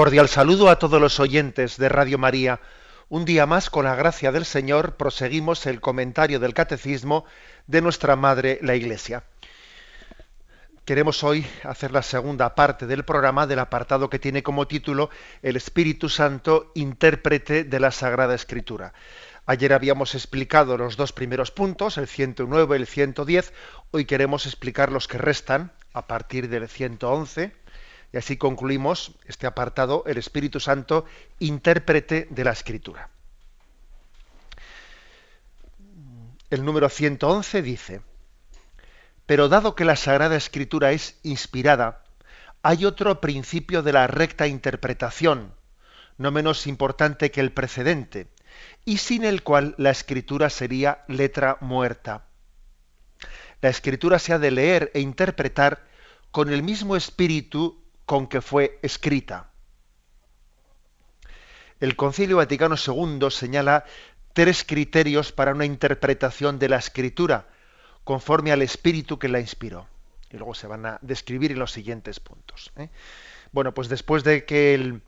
Cordial saludo a todos los oyentes de Radio María. Un día más, con la gracia del Señor, proseguimos el comentario del Catecismo de nuestra Madre, la Iglesia. Queremos hoy hacer la segunda parte del programa del apartado que tiene como título El Espíritu Santo, intérprete de la Sagrada Escritura. Ayer habíamos explicado los dos primeros puntos, el 109 y el 110. Hoy queremos explicar los que restan a partir del 111 y así concluimos este apartado, el Espíritu Santo, intérprete de la Escritura. El número 111 dice, pero dado que la Sagrada Escritura es inspirada, hay otro principio de la recta interpretación, no menos importante que el precedente, y sin el cual la escritura sería letra muerta. La escritura se ha de leer e interpretar con el mismo espíritu con que fue escrita. El Concilio Vaticano II señala tres criterios para una interpretación de la escritura, conforme al espíritu que la inspiró. Y luego se van a describir en los siguientes puntos. ¿eh? Bueno, pues después de que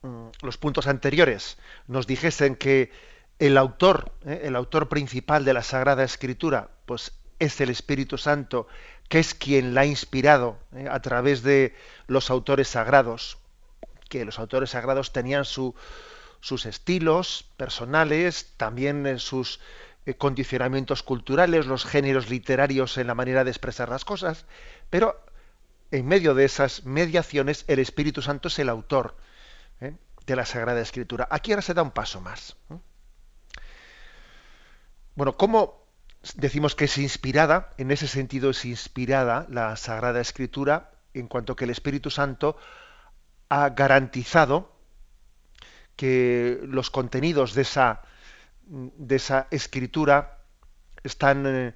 mm, los puntos anteriores nos dijesen que el autor, ¿eh? el autor principal de la Sagrada Escritura, pues es el Espíritu Santo que es quien la ha inspirado eh, a través de los autores sagrados, que los autores sagrados tenían sus estilos personales, también en sus eh, condicionamientos culturales, los géneros literarios en la manera de expresar las cosas, pero en medio de esas mediaciones el Espíritu Santo es el autor eh, de la Sagrada Escritura. Aquí ahora se da un paso más. Bueno, ¿cómo decimos que es inspirada, en ese sentido es inspirada la Sagrada Escritura, en cuanto que el Espíritu Santo ha garantizado que los contenidos de esa, de esa escritura están, eh,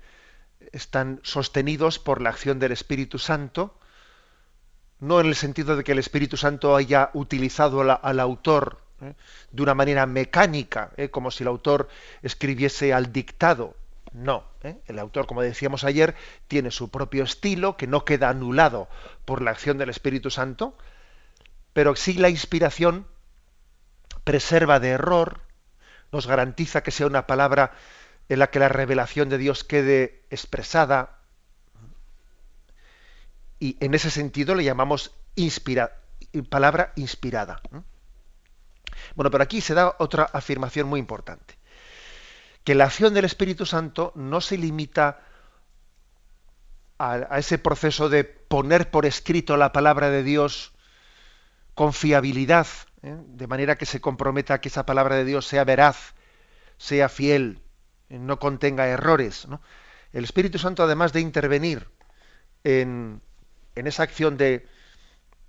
están sostenidos por la acción del Espíritu Santo, no en el sentido de que el Espíritu Santo haya utilizado al autor eh, de una manera mecánica, eh, como si el autor escribiese al dictado, no, ¿eh? el autor, como decíamos ayer, tiene su propio estilo que no queda anulado por la acción del Espíritu Santo, pero sí la inspiración preserva de error, nos garantiza que sea una palabra en la que la revelación de Dios quede expresada y en ese sentido le llamamos palabra inspirada. Bueno, pero aquí se da otra afirmación muy importante que la acción del Espíritu Santo no se limita a, ese proceso de poner por escrito la palabra de Dios con fiabilidad, ¿eh? de manera que se comprometa que esa palabra de Dios sea veraz, sea fiel, no contenga errores. El Espíritu Santo, además de intervenir en, esa acción de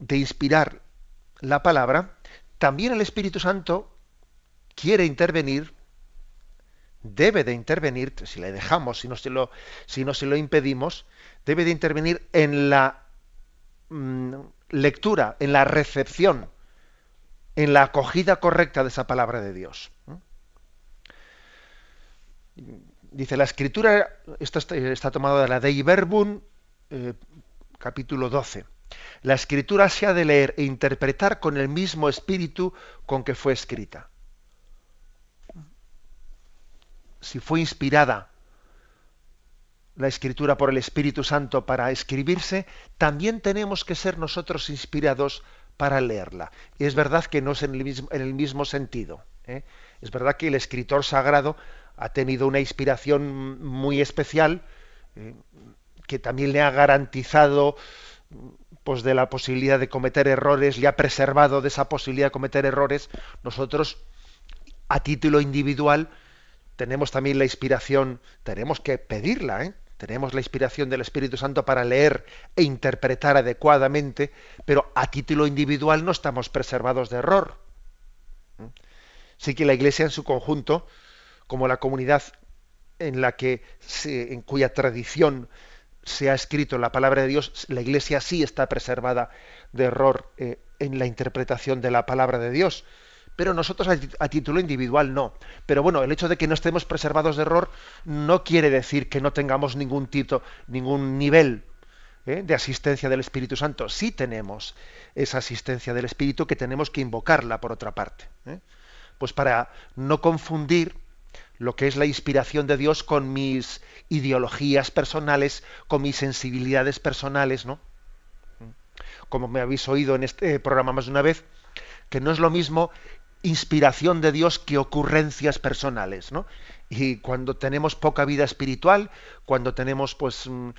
inspirar la palabra, también el Espíritu Santo quiere intervenir debe de intervenir, si le dejamos, si no se lo, si no se lo impedimos, debe de intervenir en la mm, lectura, en la recepción, en la acogida correcta de esa palabra de Dios. Dice la escritura, esto está, tomado de la Dei Verbum, eh, capítulo 12. La escritura se ha de leer e interpretar con el mismo espíritu con que fue escrita. Si fue inspirada la escritura por el Espíritu Santo para escribirse, también tenemos que ser nosotros inspirados para leerla. Y es verdad que no es en el mismo, sentido. ¿eh? Es verdad que el escritor sagrado ha tenido una inspiración muy especial ¿eh? que también le ha garantizado pues de la posibilidad de cometer errores, le ha preservado de esa posibilidad de cometer errores. Nosotros, a título individual, tenemos también la inspiración, tenemos que pedirla, ¿eh? tenemos la inspiración del Espíritu Santo para leer e interpretar adecuadamente, pero a título individual no estamos preservados de error. Sí que la Iglesia en su conjunto, como la comunidad en la que en cuya tradición se ha escrito la palabra de Dios, la Iglesia sí está preservada de error eh, en la interpretación de la palabra de Dios pero nosotros a, título individual no. Pero bueno, el hecho de que no estemos preservados de error no quiere decir que no tengamos ningún tito, ningún nivel ¿eh? de asistencia del Espíritu Santo. Sí tenemos esa asistencia del Espíritu que tenemos que invocarla por otra parte. ¿eh? Pues para no confundir lo que es la inspiración de Dios con mis ideologías personales, con mis sensibilidades personales, ¿no? Como me habéis oído en este programa más de una vez, que no es lo mismo inspiración de Dios que ocurrencias personales, ¿no? Y cuando tenemos poca vida espiritual, cuando tenemos pues mm,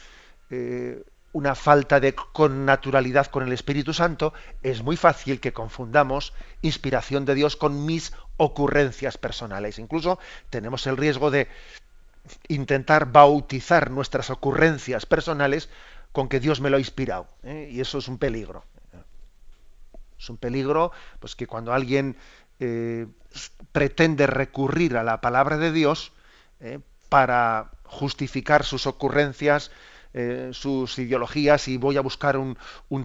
eh, una falta de connaturalidad con el Espíritu Santo, es muy fácil que confundamos inspiración de Dios con mis ocurrencias personales. Incluso tenemos el riesgo de intentar bautizar nuestras ocurrencias personales con que Dios me lo ha inspirado. ¿eh? Y eso es un peligro. Es un peligro, pues que cuando alguien eh, pretende recurrir a la palabra de Dios eh, para justificar sus ocurrencias, eh, sus ideologías y voy a buscar un,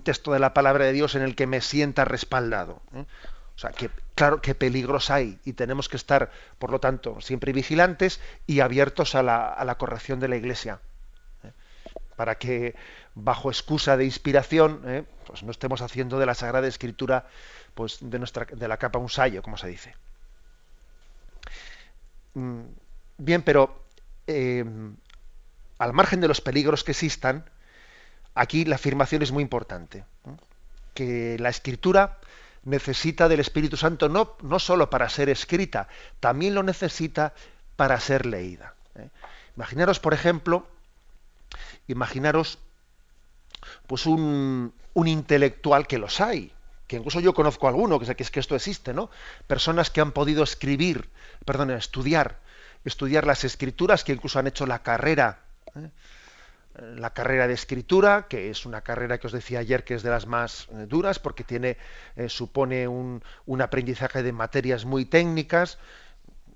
texto de la palabra de Dios en el que me sienta respaldado. O sea, que claro, qué peligros hay y tenemos que estar, por lo tanto, siempre vigilantes y abiertos a la, a la corrección de la Iglesia. Para que, bajo excusa de inspiración, pues no estemos haciendo de la Sagrada Escritura pues de, nuestra, de la capa un sayo, como se dice. Mm, bien, pero eh, al margen de los peligros que existan, aquí la afirmación es muy importante, que la escritura necesita del Espíritu Santo no, no solo para ser escrita, también lo necesita para ser leída. ¿eh? Imaginaros, por ejemplo, imaginaros pues un, un intelectual que los hay, que incluso yo conozco alguno, que es que esto existe, ¿no? Personas que han podido escribir, perdón, estudiar, estudiar las escrituras, que incluso han hecho la carrera, ¿eh? la carrera de escritura, que es una carrera que os decía ayer que es de las más eh, duras, porque tiene, eh, supone un, un, aprendizaje de materias muy técnicas,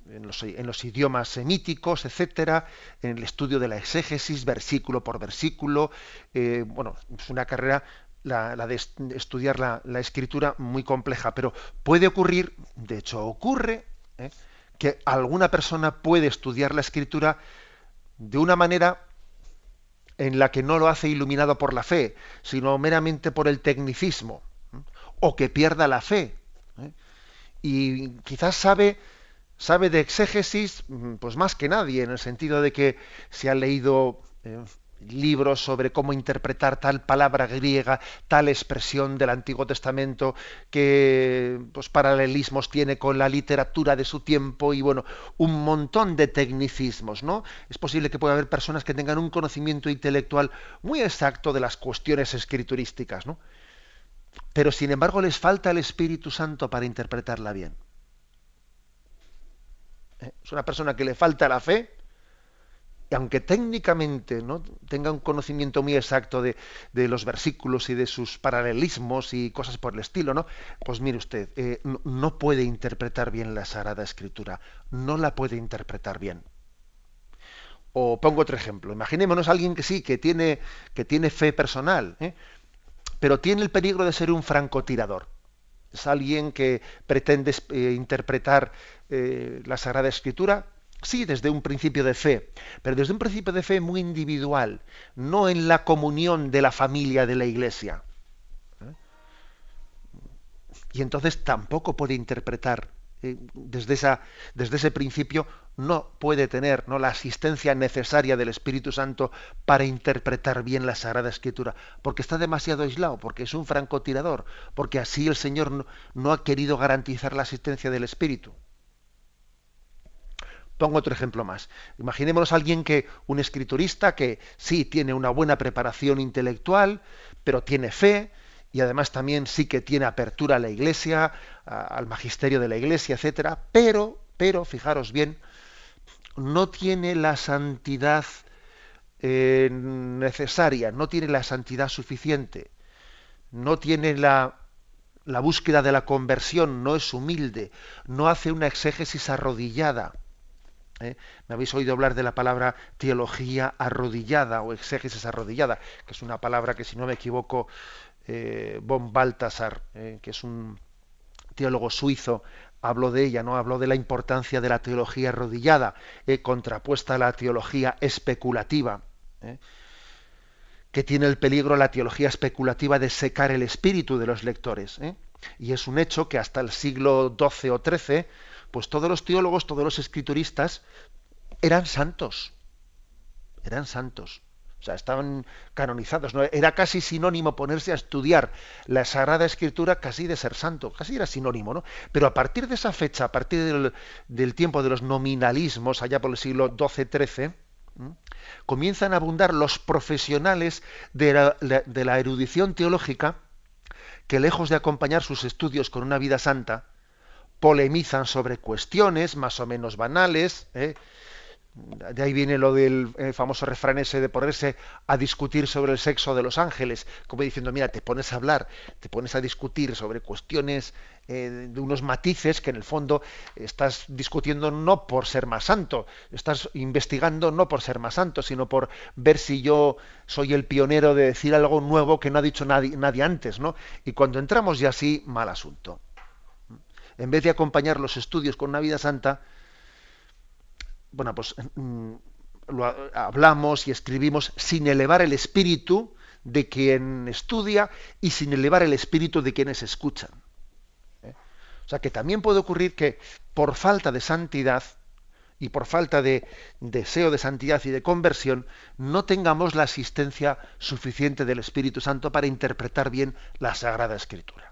en los, en los, idiomas semíticos, etcétera, en el estudio de la exégesis, versículo por versículo. bueno, es una carrera la, de estudiar la, escritura muy compleja, pero puede ocurrir, de hecho ocurre, ¿eh? que alguna persona puede estudiar la escritura de una manera en la que no lo hace iluminado por la fe, sino meramente por el tecnicismo, ¿eh? o que pierda la fe. ¿eh? Y quizás sabe, sabe de exégesis, pues más que nadie, en el sentido de que se ha leído libros sobre cómo interpretar tal palabra griega, tal expresión del Antiguo Testamento, que pues, paralelismos tiene con la literatura de su tiempo y bueno, un montón de tecnicismos, ¿no? Es posible que pueda haber personas que tengan un conocimiento intelectual muy exacto de las cuestiones escriturísticas, ¿no? Pero sin embargo les falta el Espíritu Santo para interpretarla bien. ¿Eh? Es una persona que le falta la fe, aunque técnicamente ¿no? tenga un conocimiento muy exacto de, los versículos y de sus paralelismos y cosas por el estilo, ¿no? Pues mire usted, eh, no, puede interpretar bien la Sagrada Escritura, no la puede interpretar bien. O pongo otro ejemplo, imaginémonos a alguien que sí, que tiene, que tiene fe personal, ¿eh? pero tiene el peligro de ser un francotirador. Es alguien que pretende eh, interpretar la Sagrada Escritura Sí, desde un principio de fe, pero desde un principio de fe muy individual, no en la comunión de la familia de la Iglesia. ¿Eh? Y entonces tampoco puede interpretar eh, desde, ese principio, no puede tener ¿no? la asistencia necesaria del Espíritu Santo para interpretar bien la Sagrada Escritura, porque está demasiado aislado, porque es un francotirador, porque así el Señor no ha querido garantizar la asistencia del Espíritu. Pongo otro ejemplo más. Imaginémonos a alguien que, un escriturista que sí tiene una buena preparación intelectual, pero tiene fe y además también sí que tiene apertura a la iglesia, al magisterio de la iglesia, etcétera, pero, pero, fijaros bien, no tiene la santidad eh, necesaria, no tiene la santidad suficiente, no tiene la, la búsqueda de la conversión, no es humilde, no hace una exégesis arrodillada. ¿Eh? Me habéis oído hablar de la palabra teología arrodillada o exégesis arrodillada, que es una palabra que, si no me equivoco, eh, von Baltasar, eh, que es un teólogo suizo, habló de ella, ¿no? Habló de la importancia de la teología arrodillada, contrapuesta a la teología especulativa. que tiene el peligro la teología especulativa de secar el espíritu de los lectores. Y es un hecho que hasta el siglo XII o XIII pues todos los teólogos, todos los escrituristas eran santos. Eran santos. O sea, estaban canonizados. ¿no? Era casi sinónimo ponerse a estudiar la Sagrada Escritura casi de ser santo. Casi era sinónimo, ¿no? Pero a partir de esa fecha, a partir del, tiempo de los nominalismos, allá por el siglo XII-XIII, comienzan a abundar los profesionales de la erudición teológica que lejos de acompañar sus estudios con una vida santa, polemizan sobre cuestiones más o menos banales. ¿eh? De ahí viene lo del eh, famoso refrán ese de ponerse a discutir sobre el sexo de los ángeles, como diciendo, mira, te pones a hablar, te pones a discutir sobre cuestiones eh, de unos matices que en el fondo estás discutiendo no por ser más santo, estás investigando no por ser más santo, sino por ver si yo soy el pionero de decir algo nuevo que no ha dicho nadie, nadie antes, ¿no? Y cuando entramos ya así, mal asunto en vez de acompañar los estudios con una vida santa, bueno, pues mm, lo hablamos y escribimos sin elevar el espíritu de quien estudia y sin elevar el espíritu de quienes escuchan. ¿eh? O sea que también puede ocurrir que por falta de santidad y por falta de deseo de santidad y de conversión, no tengamos la asistencia suficiente del Espíritu Santo para interpretar bien la Sagrada Escritura.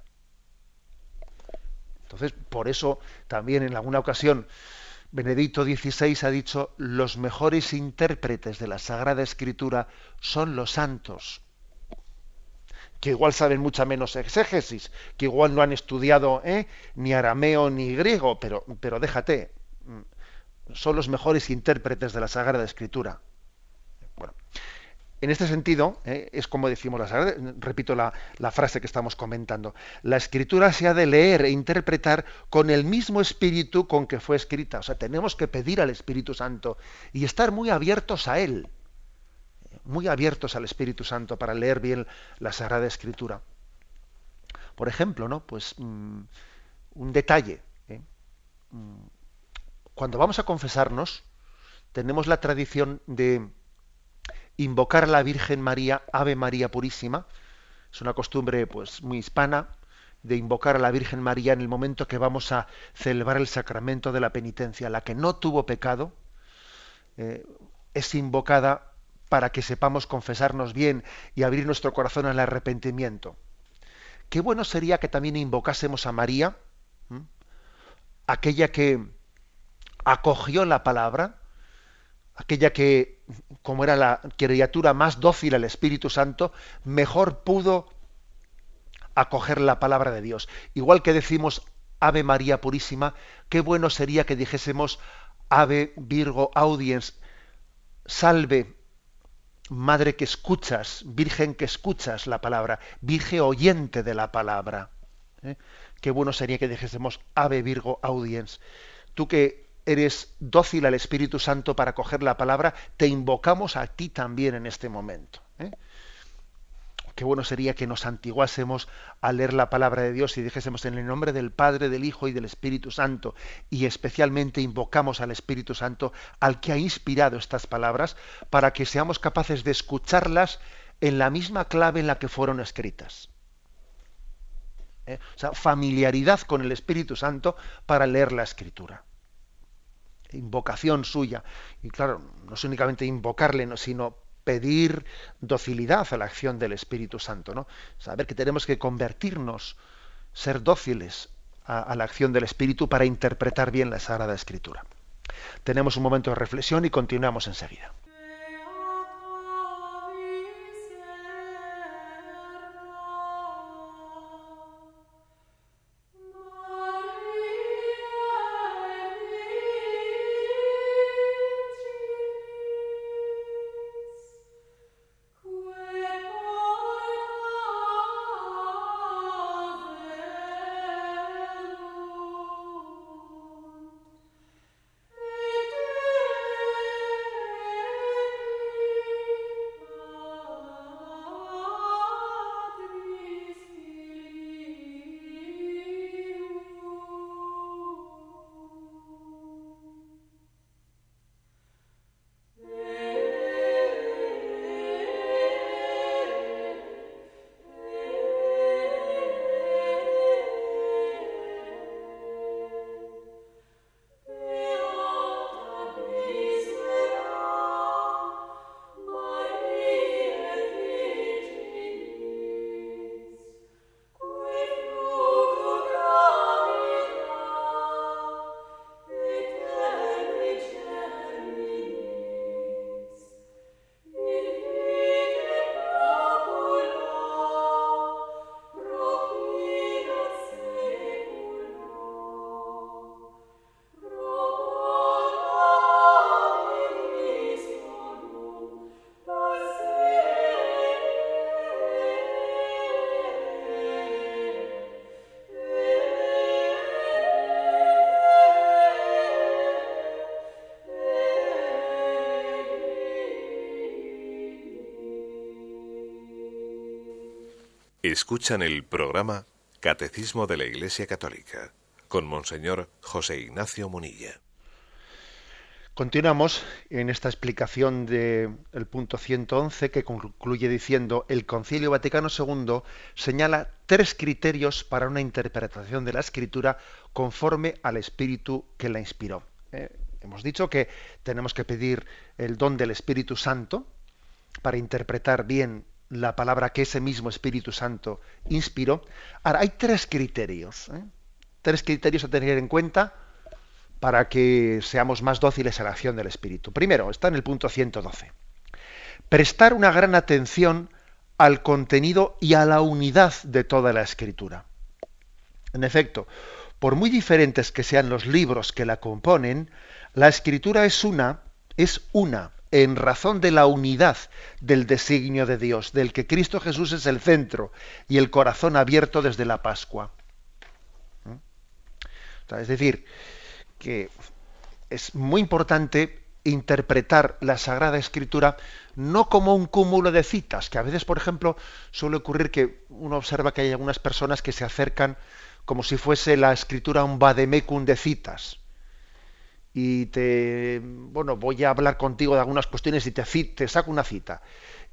Entonces, por eso también en alguna ocasión Benedicto XVI ha dicho, los mejores intérpretes de la Sagrada Escritura son los santos, que igual saben mucha menos exégesis, que igual no han estudiado ¿eh? ni arameo ni griego, pero, pero déjate, mm, son los mejores intérpretes de la Sagrada Escritura. Bueno, en este sentido, eh, es como decimos, la, repito la, frase que estamos comentando, la escritura se ha de leer e interpretar con el mismo espíritu con que fue escrita. O sea, tenemos que pedir al Espíritu Santo y estar muy abiertos a Él, muy abiertos al Espíritu Santo para leer bien la Sagrada Escritura. Por ejemplo, ¿no? Pues mm, un detalle. ¿eh? Mm, cuando vamos a confesarnos, tenemos la tradición de invocar a la Virgen María, Ave María Purísima. Es una costumbre pues muy hispana de invocar a la Virgen María en el momento que vamos a celebrar el sacramento de la penitencia. La que no tuvo pecado eh, es invocada para que sepamos confesarnos bien y abrir nuestro corazón al arrepentimiento. Qué bueno sería que también invocásemos a María, aquella que acogió la palabra, aquella que, como era la criatura más dócil al Espíritu Santo, mejor pudo acoger la palabra de Dios. Igual que decimos Ave María Purísima, qué bueno sería que dijésemos Ave Virgo Audiens, salve Madre que escuchas, Virgen que escuchas la palabra, Virgen oyente de la palabra. ¿eh? Qué bueno sería que dijésemos Ave Virgo Audiens. Tú que eres dócil al Espíritu Santo para coger la palabra, te invocamos a ti también en este momento. ¿eh? Qué bueno sería que nos antiguásemos a leer la palabra de Dios y dijésemos en el nombre del Padre, del Hijo y del Espíritu Santo, y especialmente invocamos al Espíritu Santo, al que ha inspirado estas palabras, para que seamos capaces de escucharlas en la misma clave en la que fueron escritas. ¿Eh? O sea, familiaridad con el Espíritu Santo para leer la Escritura invocación suya. Y claro, no es únicamente invocarle, sino pedir docilidad a la acción del Espíritu Santo, ¿no? Saber que tenemos que convertirnos, ser dóciles a, a la acción del Espíritu para interpretar bien la Sagrada Escritura. Tenemos un momento de reflexión y continuamos enseguida. Escuchan el programa Catecismo de la Iglesia Católica con Monseñor José Ignacio Munilla. Continuamos en esta explicación del punto 111 que concluye diciendo el Concilio Vaticano II señala tres criterios para una interpretación de la escritura conforme al espíritu que la inspiró. Eh, hemos dicho que tenemos que pedir el don del Espíritu Santo para interpretar bien la palabra que ese mismo Espíritu Santo inspiró. Ahora, hay tres criterios, ¿eh? tres criterios a tener en cuenta para que seamos más dóciles a la acción del Espíritu. Primero, está en el punto 112. Prestar una gran atención al contenido y a la unidad de toda la Escritura. En efecto, por muy diferentes que sean los libros que la componen, la Escritura es una, es una, en razón de la unidad del designio de Dios, del que Cristo Jesús es el centro y el corazón abierto desde la Pascua. ¿Mm? Es decir, que es muy importante interpretar la Sagrada Escritura no como un cúmulo de citas, que a veces, por ejemplo, suele ocurrir que uno observa que hay algunas personas que se acercan como si fuese la escritura un vademecum de citas. Y te, bueno, voy a hablar contigo de algunas cuestiones y te, te saco una cita.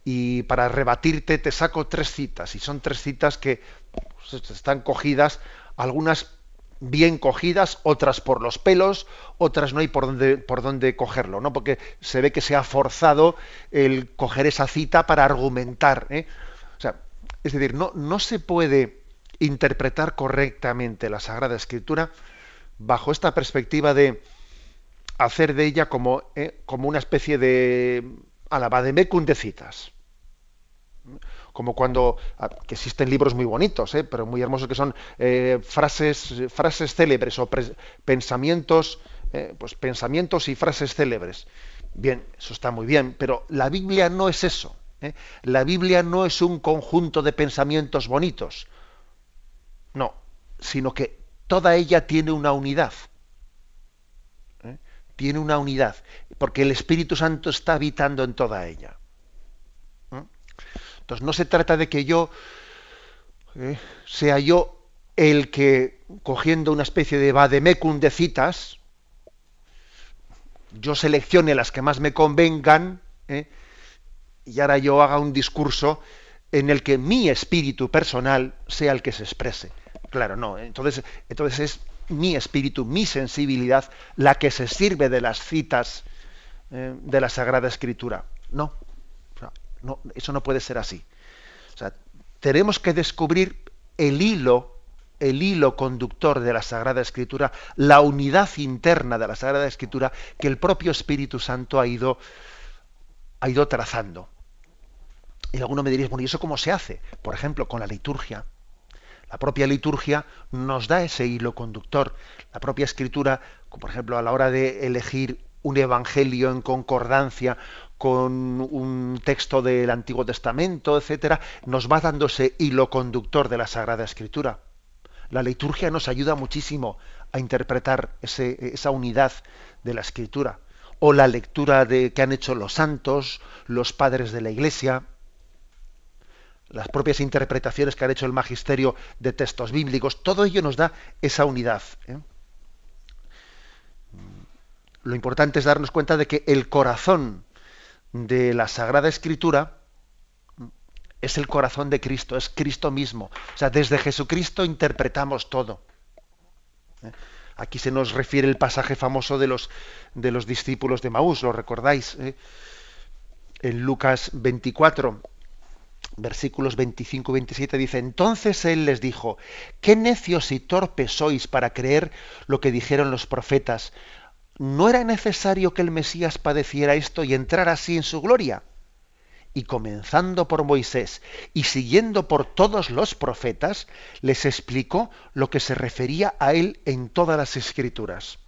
Y para rebatirte te saco tres citas. Y son tres citas que pues, están cogidas, algunas bien cogidas, otras por los pelos, otras no hay por dónde, por dónde cogerlo, ¿no? Porque se ve que se ha forzado el coger esa cita para argumentar. ¿eh? O sea, es decir, no, no se puede interpretar correctamente la Sagrada Escritura bajo esta perspectiva de hacer de ella como, ¿eh? como una especie de alabademecum de citas como cuando ah, que existen libros muy bonitos, ¿eh? pero muy hermosos que son eh, frases, frases célebres o pues pensamientos y frases célebres. Bien, eso está muy bien, pero la Biblia no es eso. La Biblia no es un conjunto de pensamientos bonitos. No, sino que toda ella tiene una unidad. Tiene una unidad, porque el Espíritu Santo está habitando en toda ella. Entonces no se trata de que yo eh, sea yo el que, cogiendo una especie de vademecum de citas, yo seleccione las que más me convengan eh, y ahora yo haga un discurso en el que mi espíritu personal sea el que se exprese. Claro, no. Entonces, entonces es mi espíritu, mi sensibilidad, la que se sirve de las citas eh, de la Sagrada Escritura. No, no, eso no puede ser así. O sea, tenemos que descubrir el hilo, el hilo conductor de la Sagrada Escritura, la unidad interna de la Sagrada Escritura que el propio Espíritu Santo ha ido, ha ido trazando. Y alguno me diréis, bueno, ¿y eso cómo se hace? Por ejemplo, con la liturgia. La propia liturgia nos da ese hilo conductor. La propia escritura, por ejemplo, a la hora de elegir un evangelio en concordancia con un texto del Antiguo Testamento, etcétera, nos va dando ese hilo conductor de la Sagrada Escritura. La liturgia nos ayuda muchísimo a interpretar esa unidad de la Escritura. O la lectura de, que han hecho los santos, los padres de la Iglesia, las propias interpretaciones que ha hecho el magisterio de textos bíblicos, todo ello nos da esa unidad. ¿eh? Lo importante es darnos cuenta de que el corazón de la Sagrada Escritura es el corazón de Cristo, es Cristo mismo. O sea, desde Jesucristo interpretamos todo. ¿Eh? Aquí se nos refiere el pasaje famoso de los, de los discípulos de Maús, ¿lo recordáis? ¿Eh? En Lucas 24, versículos 25 y 27 dice, entonces él les dijo, qué necios y torpes sois para creer lo que dijeron los profetas. ¿no era necesario que el Mesías padeciera esto y entrara así en su gloria? Y comenzando por Moisés y siguiendo por todos los profetas, les explicó lo que se refería a él en todas las escrituras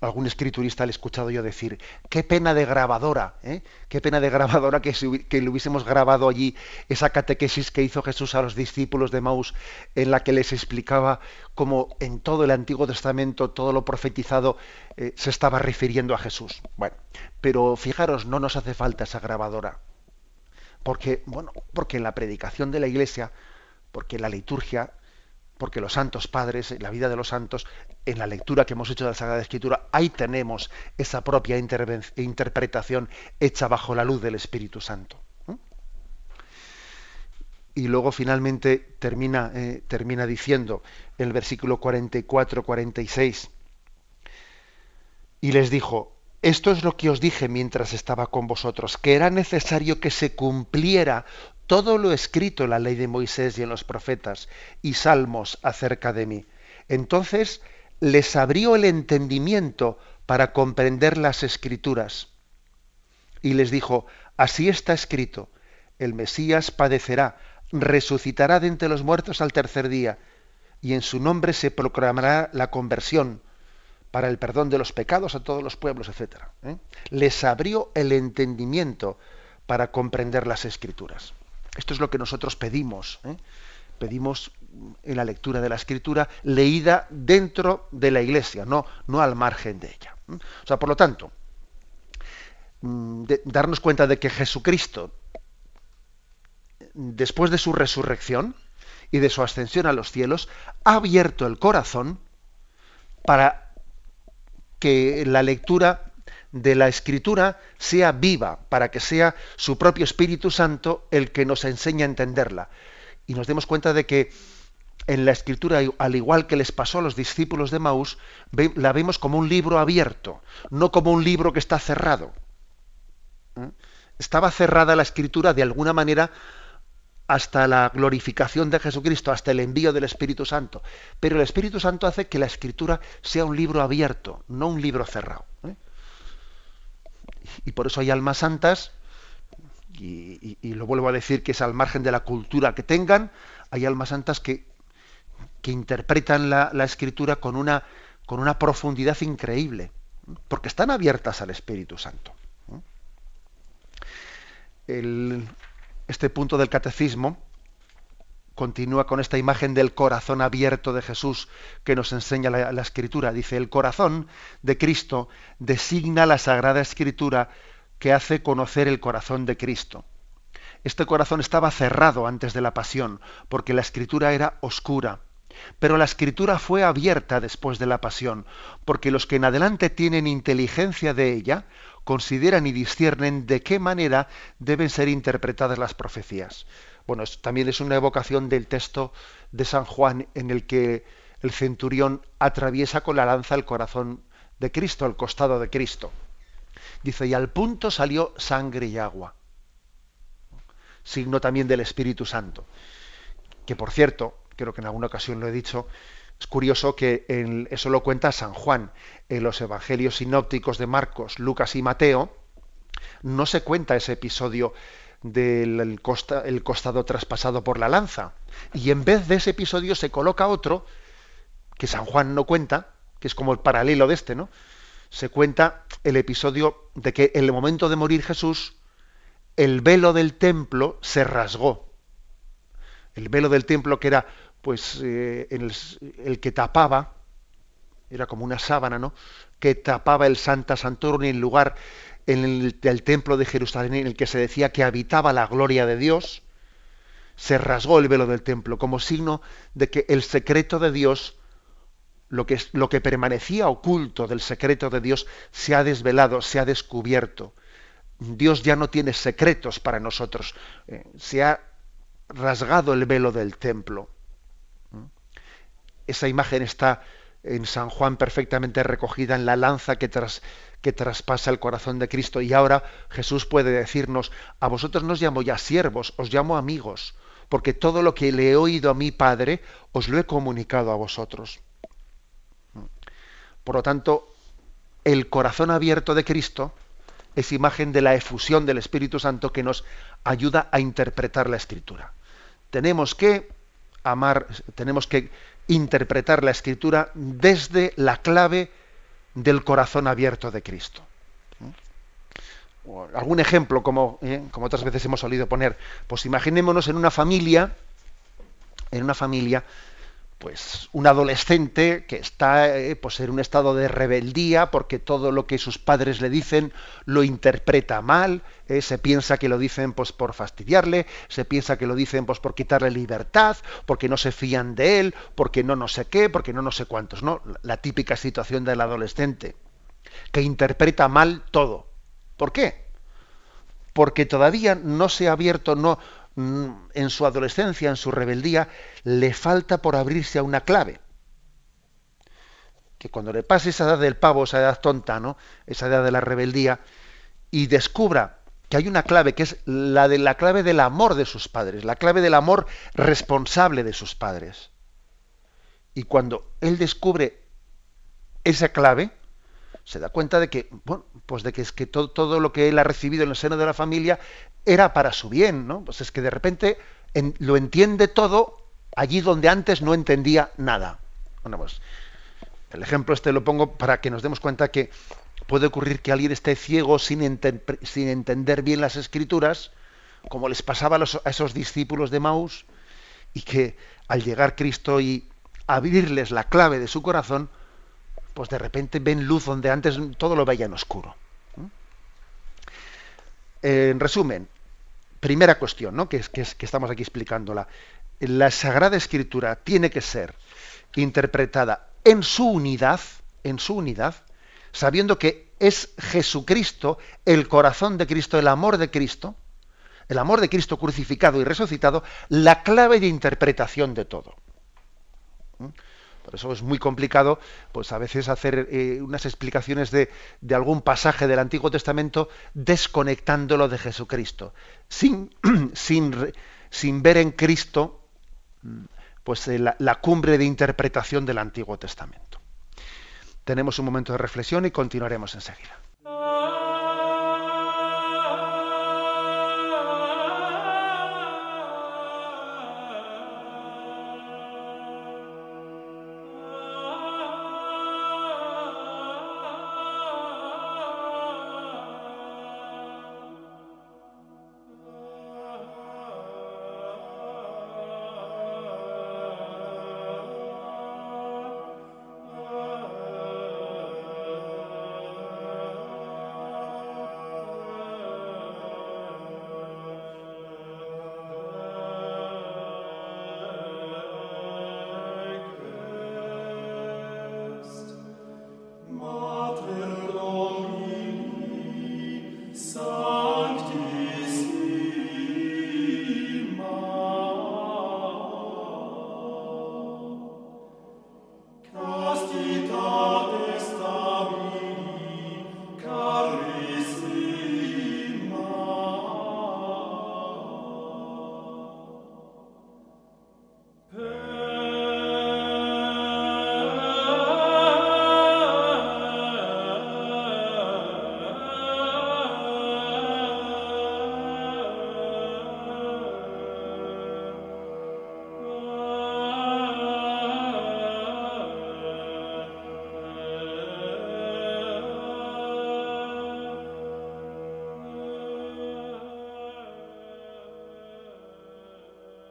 algún escriturista le he escuchado yo decir, qué pena de grabadora, ¿eh? qué pena de grabadora que, que, le hubiésemos grabado allí esa catequesis que hizo Jesús a los discípulos de Maús, en la que les explicaba cómo en todo el Antiguo Testamento todo lo profetizado eh, se estaba refiriendo a Jesús. Bueno, pero fijaros, no nos hace falta esa grabadora. porque, bueno, porque en la predicación de la Iglesia, porque en la liturgia, porque los santos padres, la vida de los santos, en la lectura que hemos hecho de la Sagrada Escritura, ahí tenemos esa propia interpretación hecha bajo la luz del Espíritu Santo. Y luego finalmente termina, eh, termina diciendo el versículo 44-46, y les dijo, esto es lo que os dije mientras estaba con vosotros, que era necesario que se cumpliera todo lo escrito en la ley de Moisés y en los profetas y salmos acerca de mí. Entonces les abrió el entendimiento para comprender las escrituras. Y les dijo, así está escrito, el Mesías padecerá, resucitará de entre los muertos al tercer día, y en su nombre se proclamará la conversión para el perdón de los pecados a todos los pueblos, etc. ¿eh? Les abrió el entendimiento para comprender las escrituras. Esto es lo que nosotros pedimos. ¿eh? Pedimos en la lectura de la escritura leída dentro de la iglesia, no, no al margen de ella. ¿eh? O sea, por lo tanto, mm, darnos cuenta de que Jesucristo, después de su resurrección y de su ascensión a los cielos, ha abierto el corazón para que la lectura de la escritura sea viva, para que sea su propio Espíritu Santo el que nos enseñe a entenderla. Y nos demos cuenta de que en la escritura, al igual que les pasó a los discípulos de Maús, la vemos como un libro abierto, no como un libro que está cerrado. ¿Eh? Estaba cerrada la escritura de alguna manera hasta la glorificación de Jesucristo, hasta el envío del Espíritu Santo. Pero el Espíritu Santo hace que la Escritura sea un libro abierto, no un libro cerrado. ¿eh? Y por eso hay almas santas, y, lo vuelvo a decir que es al margen de la cultura que tengan, hay almas santas que, que interpretan la, Escritura con una, con una profundidad increíble, porque están abiertas al Espíritu Santo. este punto del catecismo continúa con esta imagen del corazón abierto de Jesús que nos enseña la, escritura. Dice, el corazón de Cristo designa la sagrada escritura que hace conocer el corazón de Cristo. Este corazón estaba cerrado antes de la pasión, porque la escritura era oscura. Pero la escritura fue abierta después de la pasión, porque los que en adelante tienen inteligencia de ella consideran y disciernen de qué manera deben ser interpretadas las profecías. Bueno, también es una evocación del texto de San Juan en el que el centurión atraviesa con la lanza el corazón de Cristo, el costado de Cristo. Dice, y al punto salió sangre y agua. Signo también del Espíritu Santo. Que por cierto, creo que en alguna ocasión lo he dicho, es curioso que eso lo cuenta San Juan. En los evangelios sinópticos de Marcos, Lucas y Mateo, no se cuenta ese episodio del el costado traspasado por la lanza. Y en vez de ese episodio se coloca otro que San Juan no cuenta, que es como el paralelo de este, ¿no? Se cuenta el episodio de que en el momento de morir Jesús, el velo del templo se rasgó. El velo del templo que era pues eh, el, que tapaba, era como una sábana, ¿no? que tapaba el Santa Santorum en el lugar en el, del templo de Jerusalén en el que se decía que habitaba la gloria de Dios, se rasgó el velo del templo como signo de que el secreto de Dios, lo que, lo que permanecía oculto del secreto de Dios, se ha desvelado, se ha descubierto. Dios ya no tiene secretos para nosotros. Eh, se ha rasgado el velo del templo esa imagen está en San Juan perfectamente recogida en la lanza que, que traspasa el corazón de Cristo. Y ahora Jesús puede decirnos, a vosotros no os llamo ya siervos, os llamo amigos, porque todo lo que le he oído a mi Padre os lo he comunicado a vosotros. Por lo tanto, el corazón abierto de Cristo es imagen de la efusión del Espíritu Santo que nos ayuda a interpretar la Escritura. Tenemos que amar, tenemos que interpretar la escritura desde la clave del corazón abierto de Cristo. algún ejemplo, como, eh, como otras veces hemos solido poner, pues imaginémonos en una familia, en una familia, pues un adolescente que está eh, pues en un estado de rebeldía porque todo lo que sus padres le dicen lo interpreta mal, eh, se piensa que lo dicen pues por fastidiarle, se piensa que lo dicen pues por quitarle libertad, porque no se fían de él, porque no no sé qué, porque no no sé cuántos, ¿no? La típica situación del adolescente que interpreta mal todo. ¿Por qué? Porque todavía no se ha abierto, no, en su adolescencia, en su rebeldía, le falta por abrirse a una clave. Que cuando le pase esa edad del pavo, esa edad tonta, ¿no? Esa edad de la rebeldía, y descubra que hay una clave, que es la de la clave del amor de sus padres, la clave del amor responsable de sus padres. Y cuando él descubre esa clave, se da cuenta de que, bueno, pues de que es que todo, todo, lo que él ha recibido en el seno de la familia era para su bien, ¿no? Pues es que de repente lo entiende todo allí donde antes no entendía nada. Bueno, pues el ejemplo este lo pongo para que nos demos cuenta que puede ocurrir que alguien esté ciego sin, entender bien las escrituras, como les pasaba a, a esos discípulos de Maus, y que al llegar Cristo y abrirles la clave de su corazón, pues de repente ven luz donde antes todo lo veían oscuro. En resumen, primera cuestión, ¿no? que, que, estamos aquí explicándola. La Sagrada Escritura tiene que ser interpretada en su unidad, en su unidad, sabiendo que es Jesucristo, el corazón de Cristo, el amor de Cristo, el amor de Cristo crucificado y resucitado, la clave de interpretación de todo. Por eso es muy complicado, pues a veces hacer eh, unas explicaciones de, algún pasaje del Antiguo Testamento desconectándolo de Jesucristo, sin, sin, sin ver en Cristo mm, pues eh, la, la cumbre de interpretación del Antiguo Testamento. Tenemos un momento de reflexión y continuaremos enseguida.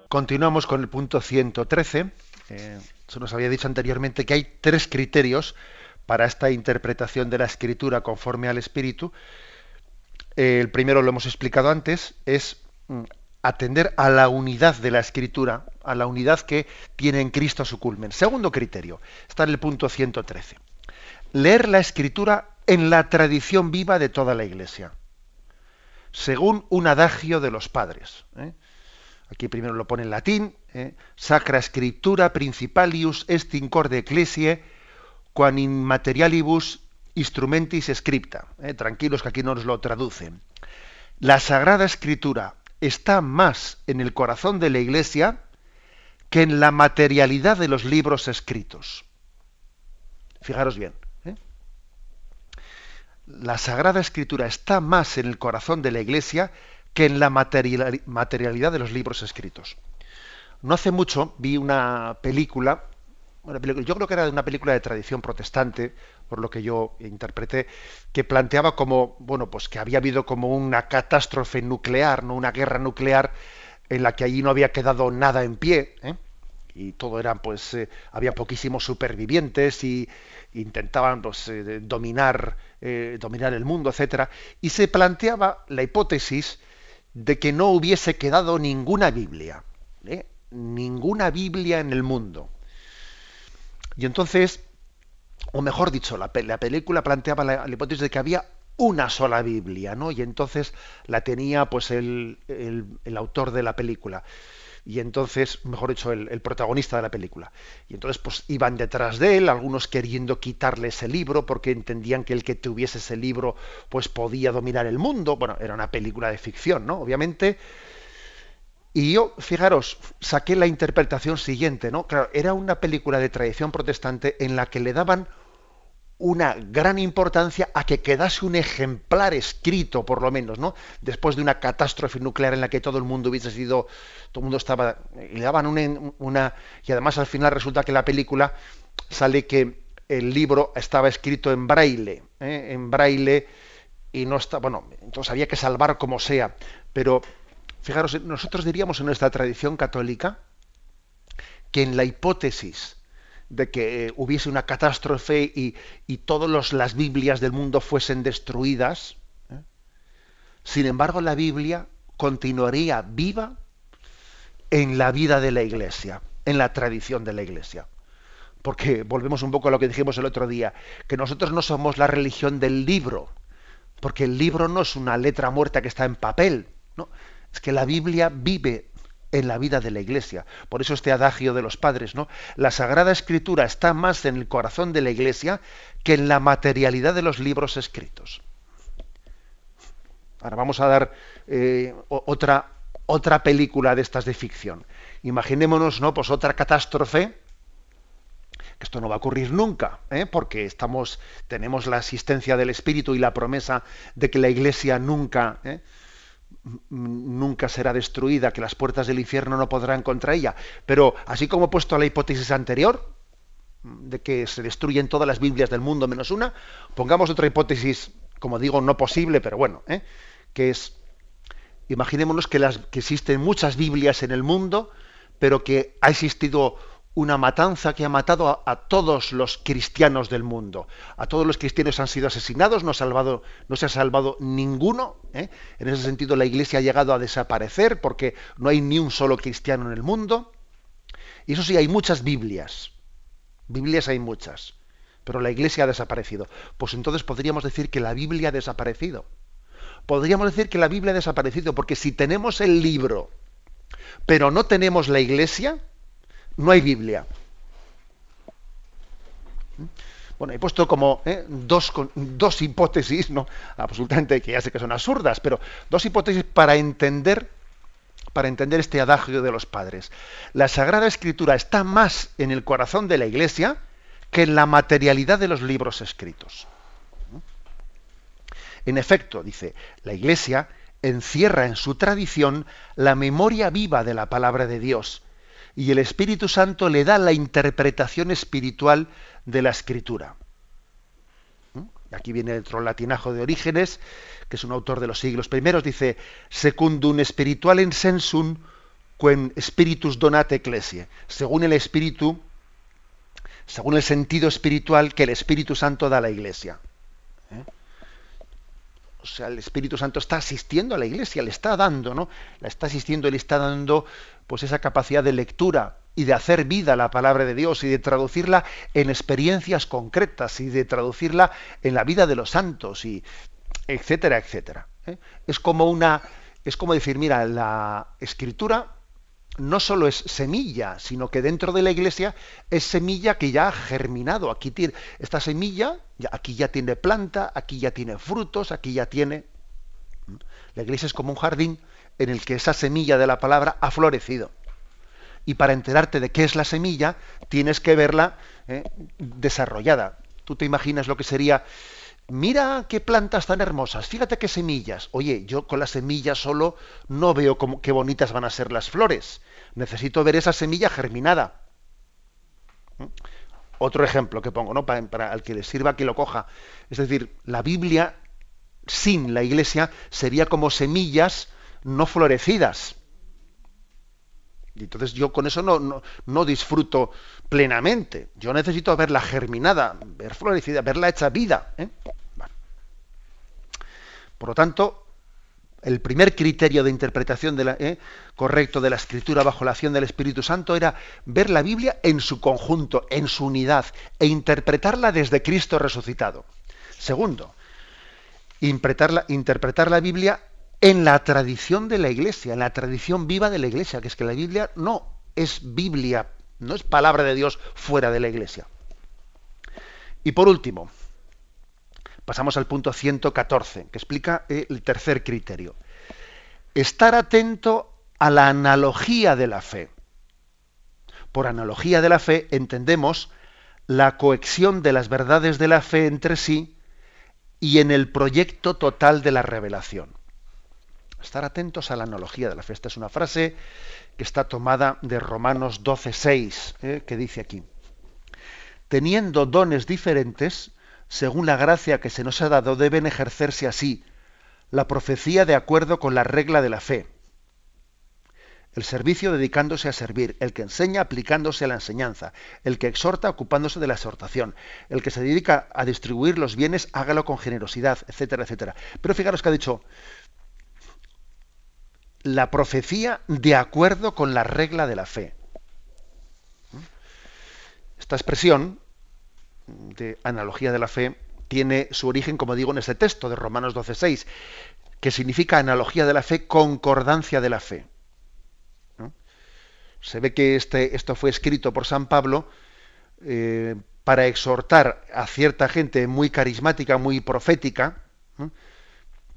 Continuamos con el punto 113. Eh, se nos había dicho anteriormente que hay tres criterios para esta interpretación de la escritura conforme al espíritu. Eh, el primero lo hemos explicado antes, es mm, atender a la unidad de la escritura, a la unidad que tiene en Cristo su culmen. Segundo criterio, está en el punto 113. Leer la escritura en la tradición viva de toda la Iglesia, según un adagio de los padres. ¿eh? Aquí primero lo pone en latín, ¿eh? Sacra Scriptura Principalius est incorde ecclesiae, quan in materialibus instrumentis scripta. ¿eh? Tranquilos que aquí no nos lo traducen. La Sagrada Escritura está más en el corazón de la Iglesia que en la materialidad de los libros escritos. Fijaros bien. ¿eh? La Sagrada Escritura está más en el corazón de la Iglesia que en la materialidad de los libros escritos. No hace mucho vi una película, yo creo que era una película de tradición protestante, por lo que yo interpreté, que planteaba como, bueno, pues que había habido como una catástrofe nuclear, no una guerra nuclear, en la que allí no había quedado nada en pie, ¿eh? y todo eran pues eh, había poquísimos supervivientes y intentaban pues, eh, dominar eh, dominar el mundo etcétera y se planteaba la hipótesis de que no hubiese quedado ninguna Biblia ninguna Biblia en el mundo. Y entonces o mejor dicho la, película planteaba la, hipótesis de que había una sola Biblia, ¿no? Y entonces la tenía pues el, el autor de la película y entonces, mejor dicho, el, protagonista de la película. Y entonces, pues iban detrás de él, algunos queriendo quitarle ese libro porque entendían que el que tuviese ese libro, pues podía dominar el mundo. Bueno, era una película de ficción, ¿no? Obviamente. Y yo, fijaros, saqué la interpretación siguiente, ¿no? Claro, era una película de tradición protestante en la que le daban una gran importancia a que quedase un ejemplar escrito, por lo menos, ¿no? Después de una catástrofe nuclear en la que todo el mundo hubiese sido, todo el mundo estaba, y daban una, y además al final resulta que la película sale que el libro estaba escrito en braille, ¿eh? en braille, y no está, bueno, entonces había que salvar como sea, pero fijaros, nosotros diríamos en nuestra tradición católica que en la hipótesis de que eh, hubiese una catástrofe y, todas las Biblias del mundo fuesen destruidas. ¿eh? Sin embargo, la Biblia continuaría viva en la vida de la Iglesia, en la tradición de la Iglesia. Porque volvemos un poco a lo que dijimos el otro día, que nosotros no somos la religión del libro, porque el libro no es una letra muerta que está en papel, ¿no? es que la Biblia vive en la vida de la iglesia. Por eso este adagio de los padres, ¿no? La Sagrada Escritura está más en el corazón de la iglesia que en la materialidad de los libros escritos. Ahora vamos a dar eh, otra, otra película de estas de ficción. Imaginémonos, ¿no? Pues otra catástrofe que esto no va a ocurrir nunca, ¿eh? porque estamos, tenemos la asistencia del Espíritu y la promesa de que la Iglesia nunca, ¿eh? Nunca será destruida, que las puertas del infierno no podrán contra ella. Pero así como he puesto la hipótesis anterior, de que se destruyen todas las Biblias del mundo menos una, pongamos otra hipótesis, como digo, no posible, pero bueno, ¿eh? que es, imaginémonos que, las, que existen muchas Biblias en el mundo, pero que ha existido una matanza que ha matado a, todos los cristianos del mundo. A todos los cristianos han sido asesinados, no, salvado, no se ha salvado ninguno. ¿eh? En ese sentido, la Iglesia ha llegado a desaparecer porque no hay ni un solo cristiano en el mundo. Y eso sí, hay muchas Biblias. Biblias hay muchas. Pero la Iglesia ha desaparecido. Pues entonces podríamos decir que la Biblia ha desaparecido. Podríamos decir que la Biblia ha desaparecido porque si tenemos el libro, pero no tenemos la Iglesia, no hay Biblia. Bueno, he puesto como ¿eh? dos, dos hipótesis, ¿no? absolutamente que ya sé que son absurdas, pero dos hipótesis para entender, para entender este adagio de los padres. La Sagrada Escritura está más en el corazón de la Iglesia que en la materialidad de los libros escritos. En efecto, dice, la Iglesia encierra en su tradición la memoria viva de la palabra de Dios y el Espíritu Santo le da la interpretación espiritual de la escritura. ¿Mm? Aquí viene otro latinajo de Orígenes, que es un autor de los siglos primeros, dice, secundum spiritualem sensum quem spiritus donate ecclesie, según el espíritu, según el sentido espiritual que el Espíritu Santo da a la iglesia. ¿Eh? O sea, el Espíritu Santo está asistiendo a la iglesia, le está dando, ¿no? La está asistiendo, le está dando pues esa capacidad de lectura y de hacer vida la palabra de Dios y de traducirla en experiencias concretas y de traducirla en la vida de los santos y etcétera, etcétera. ¿eh? Es como una, es como decir, mira, la escritura no solo es semilla, sino que dentro de la iglesia es semilla que ya ha germinado. Aquí tiene, esta semilla, aquí ya tiene planta, aquí ya tiene frutos, aquí ya tiene. La iglesia es como un jardín en el que esa semilla de la palabra ha florecido. Y para enterarte de qué es la semilla, tienes que verla eh, desarrollada. Tú te imaginas lo que sería, mira qué plantas tan hermosas, fíjate qué semillas. Oye, yo con las semillas solo no veo cómo, qué bonitas van a ser las flores. Necesito ver esa semilla germinada. ¿Mm? Otro ejemplo que pongo, ¿no? Para, para al que le sirva que lo coja. Es decir, la Biblia sin la iglesia sería como semillas no florecidas. Y entonces yo con eso no, no, disfruto plenamente. Yo necesito verla germinada, ver florecida, verla hecha vida. ¿eh? Por lo tanto, el primer criterio de interpretación de la, ¿eh? correcto de la escritura bajo la acción del Espíritu Santo era ver la Biblia en su conjunto, en su unidad, e interpretarla desde Cristo resucitado. Segundo, interpretar la Biblia en la tradición de la Iglesia, en la tradición viva de la Iglesia, que es que la Biblia no es Biblia, no es palabra de Dios fuera de la Iglesia. Y por último, pasamos al punto 114, que explica el tercer criterio. Estar atento a la analogía de la fe. Por analogía de la fe entendemos la cohesión de las verdades de la fe entre sí y en el proyecto total de la revelación. Estar atentos a la analogía de la fe. Esta es una frase que está tomada de Romanos 12.6, eh, que dice aquí, teniendo dones diferentes, según la gracia que se nos ha dado, deben ejercerse así, la profecía de acuerdo con la regla de la fe, el servicio dedicándose a servir, el que enseña aplicándose a la enseñanza, el que exhorta ocupándose de la exhortación, el que se dedica a distribuir los bienes, hágalo con generosidad, etcétera, etcétera. Pero fijaros que ha dicho, la profecía de acuerdo con la regla de la fe. Esta expresión de analogía de la fe tiene su origen, como digo, en este texto de Romanos 12.6, que significa analogía de la fe, concordancia de la fe. Se ve que este, esto fue escrito por San Pablo eh, para exhortar a cierta gente muy carismática, muy profética,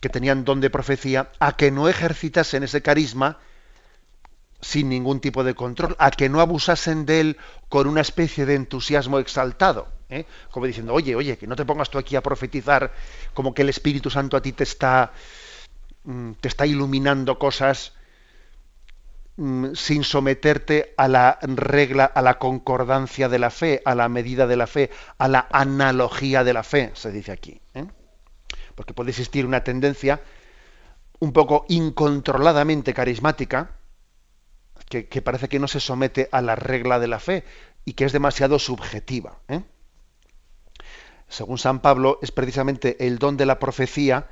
que tenían don de profecía, a que no ejercitasen ese carisma sin ningún tipo de control, a que no abusasen de él con una especie de entusiasmo exaltado, ¿eh? como diciendo, oye, oye, que no te pongas tú aquí a profetizar como que el Espíritu Santo a ti te está, mm, te está iluminando cosas mm, sin someterte a la regla, a la concordancia de la fe, a la medida de la fe, a la analogía de la fe, se dice aquí. ¿eh? Porque puede existir una tendencia un poco incontroladamente carismática, que, parece que no se somete a la regla de la fe y que es demasiado subjetiva. ¿eh? Según San Pablo, es precisamente el don de la profecía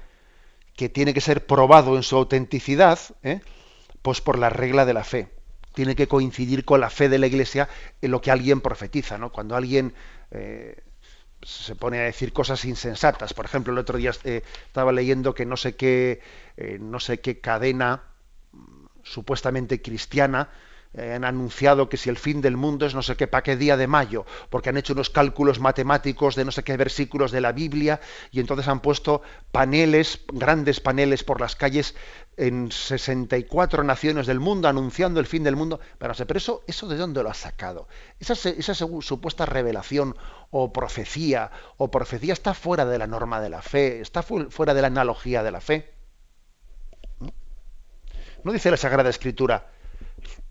que tiene que ser probado en su autenticidad, ¿eh? pues por la regla de la fe. Tiene que coincidir con la fe de la Iglesia en lo que alguien profetiza. ¿no? Cuando alguien eh, se pone a decir cosas insensatas. Por ejemplo, el otro día eh, estaba leyendo que no sé qué, eh, no sé qué cadena mm, supuestamente cristiana eh, han anunciado que si el fin del mundo es no sé qué para qué día de mayo, porque han hecho unos cálculos matemáticos de no sé qué versículos de la Biblia y entonces han puesto paneles, grandes paneles por las calles en 64 naciones del mundo anunciando el fin del mundo. Pero, pero eso, eso de dónde lo ha sacado? Esa, esa supuesta revelación o profecía o profecía está fuera de la norma de la fe, está fuera de la analogía de la fe. ¿No dice la Sagrada Escritura?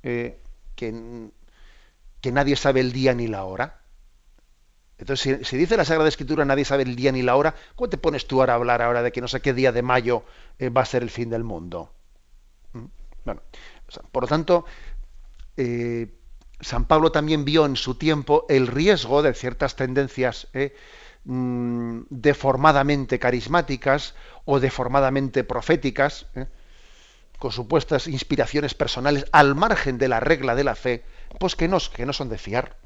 Eh, que, nadie sabe el día ni la hora. Entonces, si, dice la Sagrada Escritura nadie sabe el día ni la hora, ¿cómo te pones tú ahora a hablar ahora de que no sé qué día de mayo eh, va a ser el fin del mundo? ¿Mm? Bueno, por lo tanto, eh, San Pablo también vio en su tiempo el riesgo de ciertas tendencias mm, deformadamente carismáticas o deformadamente proféticas, con supuestas inspiraciones personales al margen de la regla de la fe, pues que no, que no son de fiar.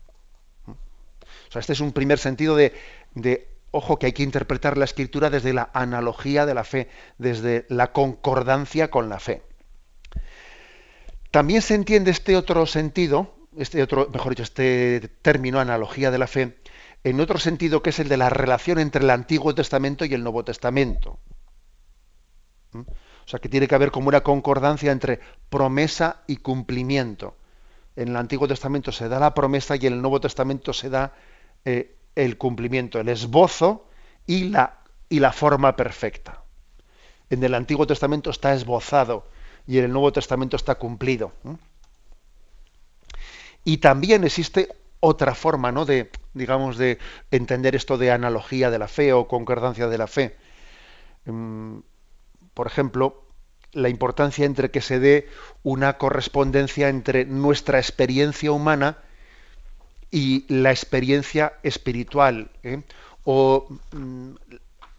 O sea, este es un primer sentido de, de, ojo, que hay que interpretar la escritura desde la analogía de la fe, desde la concordancia con la fe. También se entiende este otro sentido, este otro, mejor dicho, este término, analogía de la fe, en otro sentido que es el de la relación entre el Antiguo Testamento y el Nuevo Testamento. O sea, que tiene que haber como una concordancia entre promesa y cumplimiento. En el Antiguo Testamento se da la promesa y en el Nuevo Testamento se da eh, el cumplimiento, el esbozo y la, y la forma perfecta. En el Antiguo Testamento está esbozado y en el Nuevo Testamento está cumplido. Y también existe otra forma, ¿no? De, digamos, de entender esto de analogía de la fe o concordancia de la fe. Por ejemplo, la importancia entre que se dé una correspondencia entre nuestra experiencia humana y la experiencia espiritual, ¿eh? o, mm,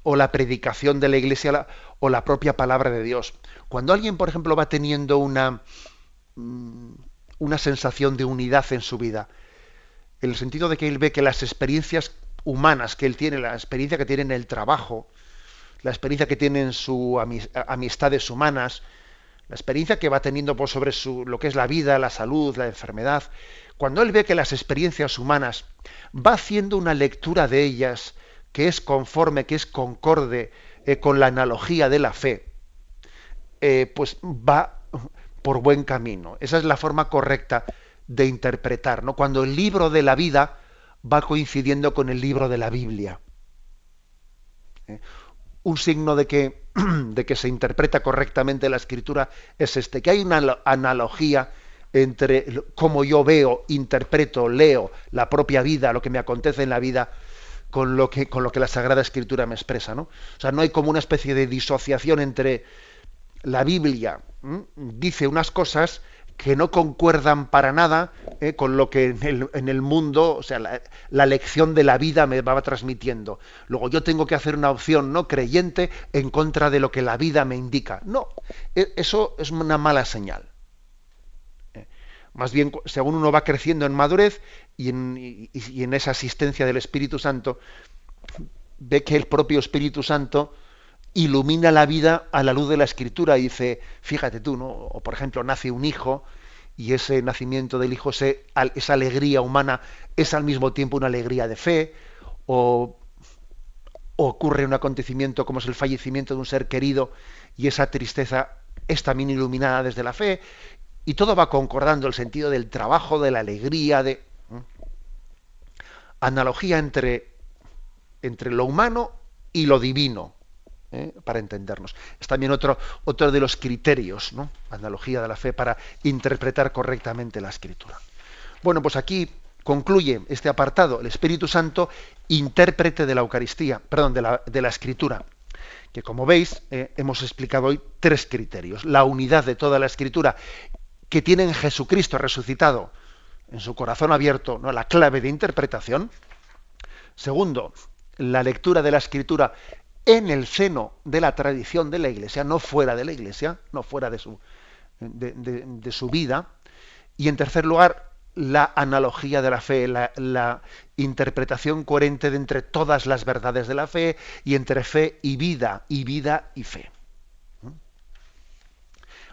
o, la predicación de la Iglesia o la propia palabra de Dios. Cuando alguien, por ejemplo, va teniendo una, mm, una sensación de unidad en su vida, en el sentido de que él ve que las experiencias humanas que él tiene, la experiencia que tiene en el trabajo, la experiencia que tiene en sus amistades humanas, la experiencia que va teniendo por sobre su, lo que es la vida, la salud, la enfermedad, cuando él ve que las experiencias humanas va haciendo una lectura de ellas que es conforme, que es concorde eh, con la analogía de la fe, eh, pues va por buen camino. Esa es la forma correcta de interpretar, ¿no? Cuando el libro de la vida va coincidiendo con el libro de la Biblia. ¿Eh? Un signo de que, de que se interpreta correctamente la escritura es este, que hay una analogía entre cómo yo veo, interpreto, leo la propia vida, lo que me acontece en la vida, con lo que, con lo que la Sagrada Escritura me expresa. ¿no? O sea, no hay como una especie de disociación entre la Biblia dice unas cosas que no concuerdan para nada eh, con lo que en el, mundo, o sea, la, lección de la vida me va transmitiendo. Luego yo tengo que hacer una opción no creyente en contra de lo que la vida me indica. No, e, eso es una mala señal. Eh, más bien, según uno va creciendo en madurez y en esa asistencia del Espíritu Santo, ve que el propio Espíritu Santo ilumina la vida a la luz de la escritura y dice, fíjate tú, ¿no? O por ejemplo, nace un hijo y ese nacimiento del hijo, esa alegría humana es al mismo tiempo una alegría de fe, o, ocurre un acontecimiento como es el fallecimiento de un ser querido y esa tristeza es también iluminada desde la fe, y todo va concordando el sentido del trabajo, de la alegría, de analogía entre, entre lo humano y lo divino. ¿Eh? para entendernos. Es también otro, otro de los criterios, ¿no? analogía de la fe, para interpretar correctamente la escritura. Bueno, pues aquí concluye este apartado, el Espíritu Santo, intérprete de la Eucaristía, perdón, de la, de la escritura que como veis eh, hemos explicado hoy tres criterios. La unidad de toda la escritura que tiene en Jesucristo resucitado, en su corazón abierto, ¿no? la clave de interpretación. Segundo, la lectura de la escritura en el seno de la tradición de la Iglesia, no fuera de la Iglesia, no fuera de su, de, su vida. Y en tercer lugar, la analogía de la fe, la, la, interpretación coherente de entre todas las verdades de la fe y entre fe y vida, y vida y fe.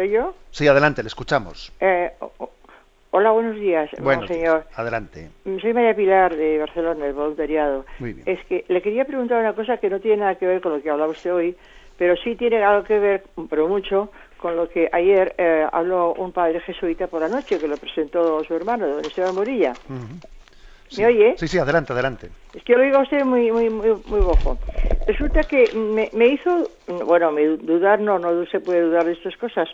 ¿Soy yo? Sí, adelante, le escuchamos. Eh, hola, buenos días, bueno, señor. Adelante. Mm, soy María Pilar de Barcelona, el voluntariado. Muy bien. Es que le quería preguntar una cosa que no tiene nada que ver con lo que hablaba usted hoy, pero sí tiene algo que ver, pero mucho, con lo que ayer eh, habló un padre jesuita por la noche, que lo presentó su hermano, don Esteban Morilla. ¿Me oye? Sí, sí, adelante, adelante. Es que lo oigo a usted muy, muy, muy, muy bojo. Resulta que me, me hizo, bueno, me dudar, no, no se puede dudar de estas cosas,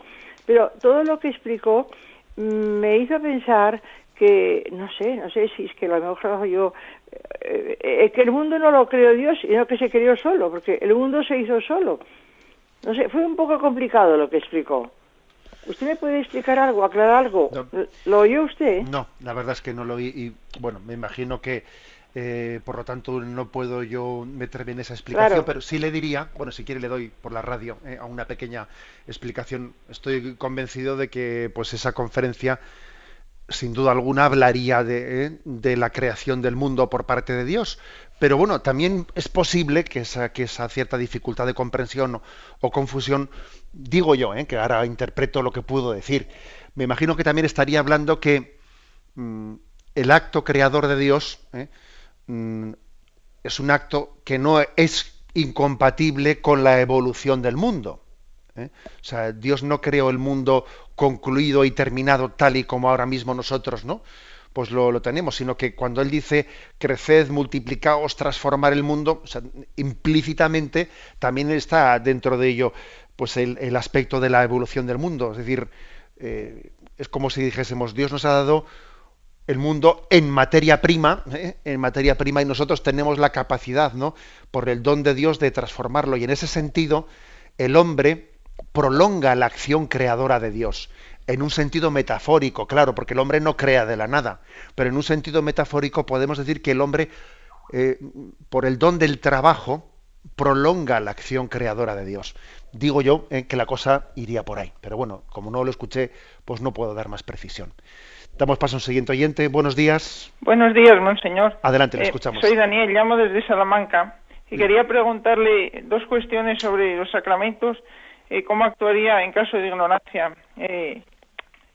pero todo lo que explicó mm, me hizo pensar que, no sé, no sé si es que a lo mejor yo, eh, eh, que el mundo no lo creó Dios, sino que se creó solo, porque el mundo se hizo solo. No sé, fue un poco complicado lo que explicó. ¿Usted me puede explicar algo, aclarar algo? ¿Lo oyó usted? No, la verdad es que no lo oí y, bueno, me imagino que eh, por lo tanto no puedo yo meterme en esa explicación, pero sí le diría, bueno, si quiere le doy por la radio a una pequeña explicación. Estoy convencido de que pues esa conferencia sin duda alguna hablaría ¿eh? de, la creación del mundo por parte de Dios. Pero bueno, también es posible que esa, cierta dificultad de comprensión o, confusión, digo yo, ¿eh? que ahora interpreto lo que pudo decir, me imagino que también estaría hablando que mm, el acto creador de Dios ¿eh? mm, es un acto que no es incompatible con la evolución del mundo. ¿Eh? O sea, Dios no creó el mundo concluido y terminado tal y como ahora mismo nosotros, ¿no? Pues lo, tenemos, sino que cuando Él dice creced, multiplicaos, transformar el mundo, implícitamente también está dentro de ello pues el, aspecto de la evolución del mundo. Es decir, eh, es como si dijésemos, Dios nos ha dado el mundo en materia prima, ¿eh? en materia prima, y nosotros tenemos la capacidad, ¿no? Por el don de Dios de transformarlo. Y en ese sentido, el hombre, prolonga la acción creadora de Dios. En un sentido metafórico, claro, porque el hombre no crea de la nada, pero en un sentido metafórico podemos decir que el hombre, eh, por el don del trabajo, prolonga la acción creadora de Dios. Digo yo eh, que la cosa iría por ahí, pero bueno, como no lo escuché, pues no puedo dar más precisión. Damos paso a un siguiente oyente. Buenos días. Buenos días, monseñor. Adelante, le eh, escuchamos. soy Daniel, llamo desde Salamanca y quería preguntarle dos cuestiones sobre los sacramentos eh, cómo actuaría en caso de ignorancia eh,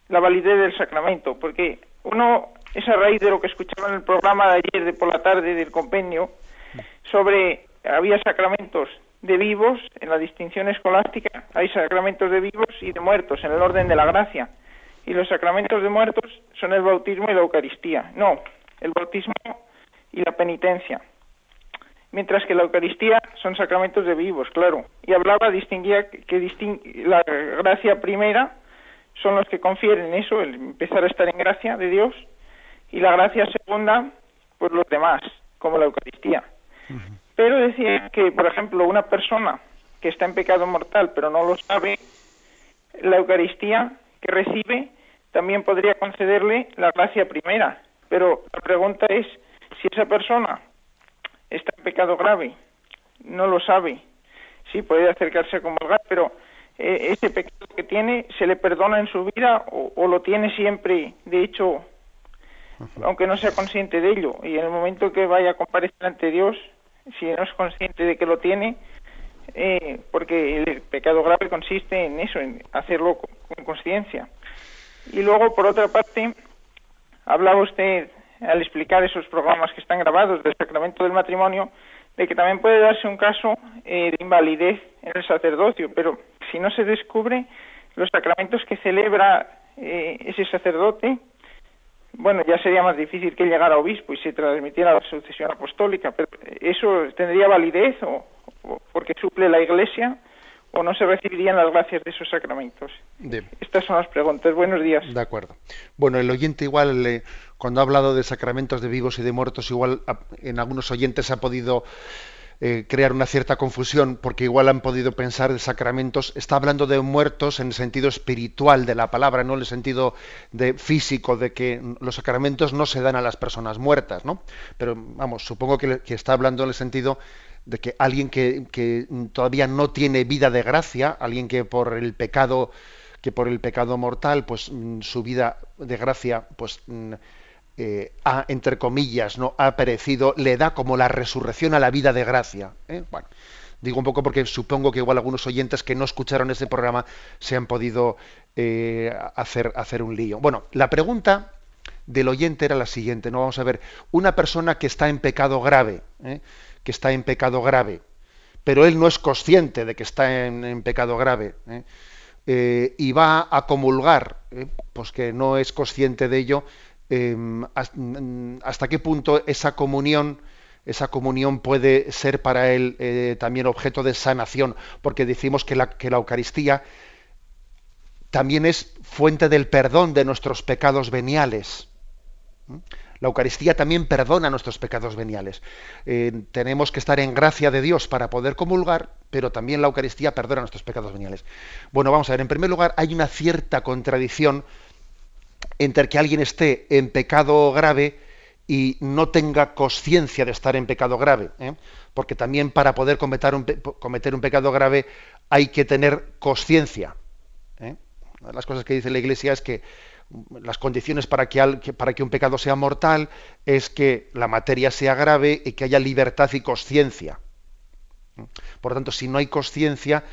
la validez del sacramento, porque uno es a raíz de lo que escuchaba en el programa de ayer de por la tarde del compendio sobre había sacramentos de vivos en la distinción escolástica, hay sacramentos de vivos y de muertos en el orden de la gracia. Y los sacramentos de muertos son el bautismo y la Eucaristía. No, el bautismo y la penitencia mientras que la Eucaristía son sacramentos de vivos, claro. Y hablaba, distinguía que la gracia primera son los que confieren eso, el empezar a estar en gracia de Dios, y la gracia segunda, pues los demás, como la Eucaristía. Pero decía que, por ejemplo, una persona que está en pecado mortal pero no lo sabe, la Eucaristía que recibe también podría concederle la gracia primera. Pero la pregunta es si esa persona está en pecado grave, no lo sabe. Sí, puede acercarse a comulgar, pero eh, ese pecado que tiene se le perdona en su vida o, lo tiene siempre, de hecho, aunque no sea consciente de ello. Y en el momento que vaya a comparecer ante Dios, si no es consciente de que lo tiene, eh, porque el pecado grave consiste en eso, en hacerlo con conciencia. Y luego, por otra parte, hablaba usted al explicar esos programas que están grabados del sacramento del matrimonio, de que también puede darse un caso eh, de invalidez en el sacerdocio, pero si no se descubre los sacramentos que celebra eh, ese sacerdote, bueno, ya sería más difícil que llegara obispo y se transmitiera la sucesión apostólica, pero eso tendría validez o porque suple la Iglesia o no se recibirían las gracias de esos sacramentos. Estas son las preguntas. Buenos días. De acuerdo. Bueno, el oyente igual, cuando ha hablado de sacramentos de vivos y de muertos, igual en algunos oyentes ha podido eh, crear una cierta confusión, porque igual han podido pensar de sacramentos, está hablando de muertos en el sentido espiritual de la palabra, no en el sentido de físico, de que los sacramentos no se dan a las personas muertas, ¿no? Pero vamos, supongo que, que está hablando en el sentido de que alguien que, todavía no tiene vida de gracia, alguien que por el pecado que por el pecado mortal, pues mm, su vida de gracia, pues mm, eh, ha, entre comillas, no ha perecido, le da como la resurrección a la vida de gracia. ¿eh? Bueno, digo un poco porque supongo que igual algunos oyentes que no escucharon ese programa se han podido eh, hacer, hacer un lío. Bueno, la pregunta del oyente era la siguiente, no vamos a ver, una persona que está en pecado grave, que está en pecado grave, pero él no es consciente de que está en, pecado grave, ¿eh? Eh, y va a comulgar, ¿eh? pues que no es consciente de ello, em, mm, hasta qué punto esa comunión esa comunión puede ser para él también objeto de sanación, porque decimos que la Eucaristía también es fuente del perdón de nuestros pecados veniales. La Eucaristía también perdona nuestros pecados veniales. Eh, tenemos que estar en gracia de Dios para poder comulgar, pero también la Eucaristía perdona nuestros pecados veniales. Bueno, vamos a ver, en primer lugar, hay una cierta contradicción entre que alguien esté en pecado grave y no tenga conciencia de estar en pecado grave. ¿eh? Porque también para poder cometer un, cometer un pecado grave hay que tener conciencia. ¿eh? Una de las cosas que dice la Iglesia es que las condiciones para que, para que un pecado sea mortal es que la materia sea grave y que haya libertad y conciencia. Por lo tanto, si no hay conciencia,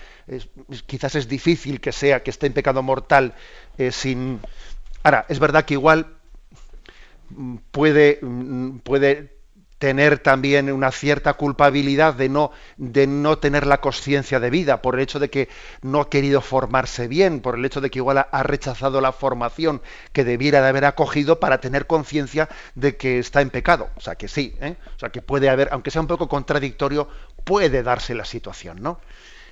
quizás es difícil que sea que esté en pecado mortal eh, sin. Ahora, es verdad que igual puede, puede tener también una cierta culpabilidad de no, de no tener la conciencia de vida, por el hecho de que no ha querido formarse bien, por el hecho de que igual ha, rechazado la formación que debiera de haber acogido para tener conciencia de que está en pecado. O sea que sí, ¿eh? o sea que puede haber, aunque sea un poco contradictorio, puede darse la situación, ¿no?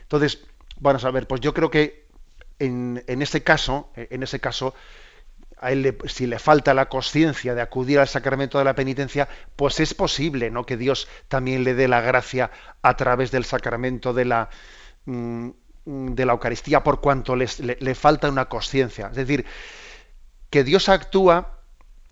Entonces, vamos a ver, pues yo creo que en, en ese caso, en ese caso, a él si le falta la conciencia de acudir al sacramento de la penitencia, pues es posible, ¿no? Que Dios también le dé la gracia a través del sacramento de la mm, de la Eucaristía, por cuanto le, le falta una conciencia. Es decir, que Dios actúa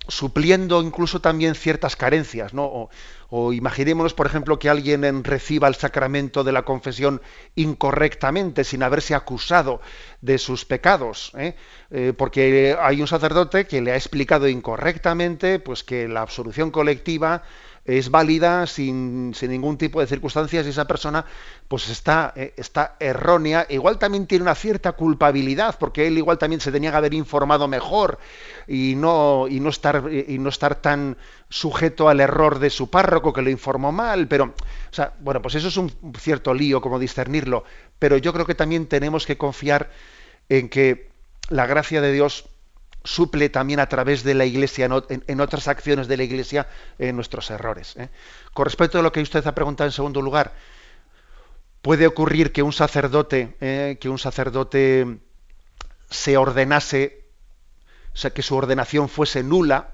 supliendo incluso también ciertas carencias, ¿no? O, imaginémonos, por ejemplo, que alguien reciba el sacramento de la confesión incorrectamente, sin haberse acusado de sus pecados, ¿eh? Eh, porque hay un sacerdote que le ha explicado incorrectamente, pues que la absolución colectiva es válida sin, sin, ningún tipo de circunstancias y esa persona pues está, eh, está errónea, igual también tiene una cierta culpabilidad, porque él igual también se tenía que haber informado mejor y no, y no, estar, y no estar tan sujeto al error de su párroco que lo informó mal, pero, o sea, bueno, pues eso es un cierto lío como discernirlo, pero yo creo que también tenemos que confiar en que la gracia de Dios suple también a través de la Iglesia, en, otras acciones de la Iglesia, en nuestros errores. ¿eh? Con respecto a lo que usted ha preguntado en segundo lugar, puede ocurrir que un sacerdote, ¿eh? que un sacerdote se ordenase, o sea, que su ordenación fuese nula,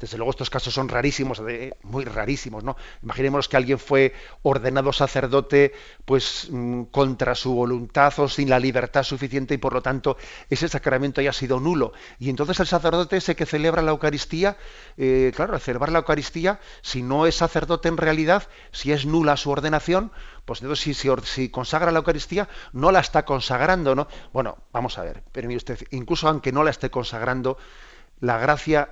desde luego estos casos son rarísimos, muy rarísimos, ¿no? Imaginemos que alguien fue ordenado sacerdote pues mm, contra su voluntad o sin la libertad suficiente y por lo tanto ese sacramento haya sido nulo. Y entonces el sacerdote ese que celebra la Eucaristía, eh, claro, al celebrar la Eucaristía, si no es sacerdote en realidad, si es nula su ordenación, pues entonces si, consagra la Eucaristía, no la está consagrando, ¿no? Bueno, vamos a ver, pero usted, incluso aunque no la esté consagrando, la gracia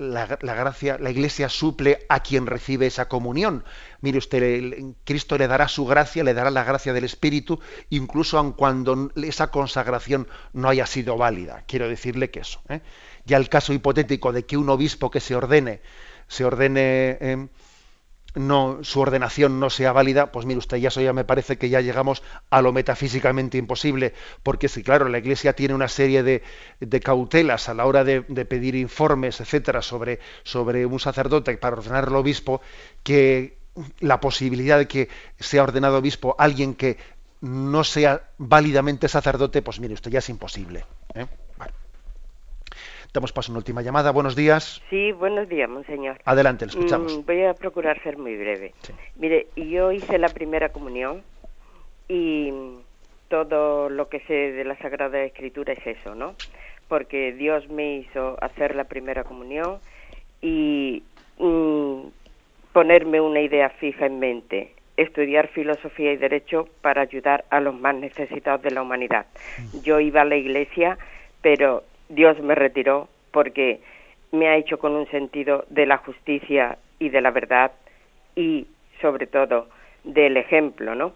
la, gracia, la Iglesia suple a quien recibe esa comunión. Mire usted, Cristo le dará su gracia, le dará la gracia del Espíritu, incluso aun cuando esa consagración no haya sido válida. Quiero decirle que eso. ¿eh? Ya el caso hipotético de que un obispo que se ordene, se ordene eh, no, su ordenación no sea válida, pues mire usted, ya eso ya me parece que ya llegamos a lo metafísicamente imposible, porque si claro, la Iglesia tiene una serie de, cautelas a la hora de, pedir informes, etcétera, sobre, sobre un sacerdote para ordenar al obispo, que la posibilidad de que sea ordenado obispo alguien que no sea válidamente sacerdote, pues mire usted, ya es imposible. ¿eh? Damos paso a una última llamada. Buenos días. Sí, buenos días, monseñor. Adelante, le escuchamos. Mm, voy a procurar ser muy breve. Mire, yo hice la primera comunión y todo lo que sé de la Sagrada Escritura es eso, ¿no? Porque Dios me hizo hacer la primera comunión y mm, ponerme una idea fija en mente, estudiar filosofía y derecho para ayudar a los más necesitados de la humanidad. Mm. Yo iba a la iglesia, pero Dios me retiró porque me ha hecho con un sentido de la justicia y de la verdad y sobre todo del ejemplo, ¿no?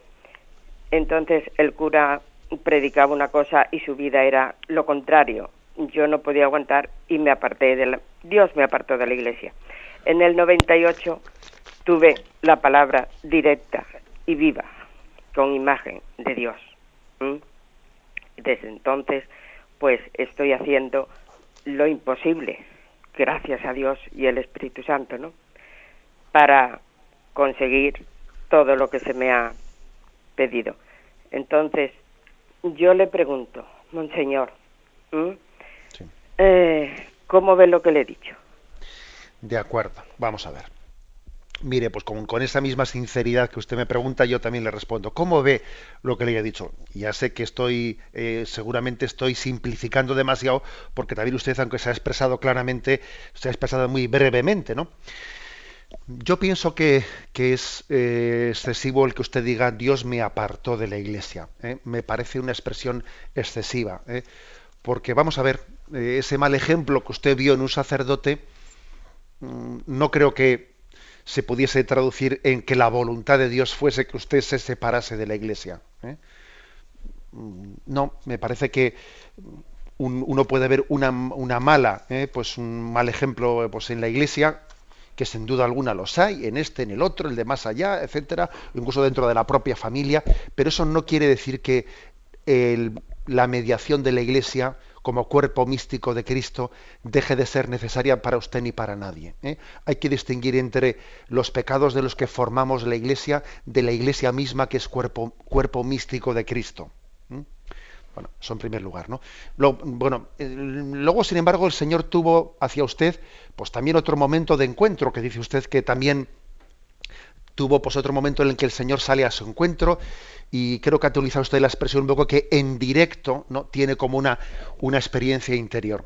Entonces el cura predicaba una cosa y su vida era lo contrario. Yo no podía aguantar y me aparté de la... Dios me apartó de la iglesia. En el 98 tuve la palabra directa y viva con imagen de Dios. Desde entonces pues estoy haciendo lo imposible gracias a Dios y el Espíritu Santo, ¿no? Para conseguir todo lo que se me ha pedido. Entonces, yo le pregunto, Monseñor, eh, ¿cómo ve lo que le he dicho? De acuerdo, vamos a ver. Mire, pues con, esa misma sinceridad que usted me pregunta, yo también le respondo. ¿Cómo ve lo que le he dicho? Ya sé que estoy, eh, seguramente estoy simplificando demasiado, porque también usted, aunque se ha expresado claramente, se ha expresado muy brevemente, ¿no? Yo pienso que, es eh, excesivo el que usted diga Dios me apartó de la iglesia. ¿eh? Me parece una expresión excesiva. Porque vamos a ver, ese mal ejemplo que usted vio en un sacerdote, mm, no creo que se pudiese traducir en que la voluntad de Dios fuese que usted se separase de la Iglesia. ¿eh? No, me parece que uno puede ver una, mala, ¿eh? pues un mal ejemplo pues en la Iglesia, que sin duda alguna los hay, en este, en el otro, el de más allá, etcétera, incluso dentro de la propia familia, pero eso no quiere decir que la mediación de la Iglesia como cuerpo místico de Cristo deje de ser necesaria para usted ni para nadie. ¿eh? Hay que distinguir entre los pecados de los que formamos la Iglesia de la Iglesia misma que es cuerpo, cuerpo místico de Cristo. Bueno, eso en primer lugar, ¿no? bueno, luego, sin embargo, el Señor tuvo hacia usted, pues también otro momento de encuentro, que dice usted que también tuvo pues otro momento en el que el Señor sale a su encuentro y creo que ha utilizado usted la expresión un poco que en directo no tiene como una, una experiencia interior.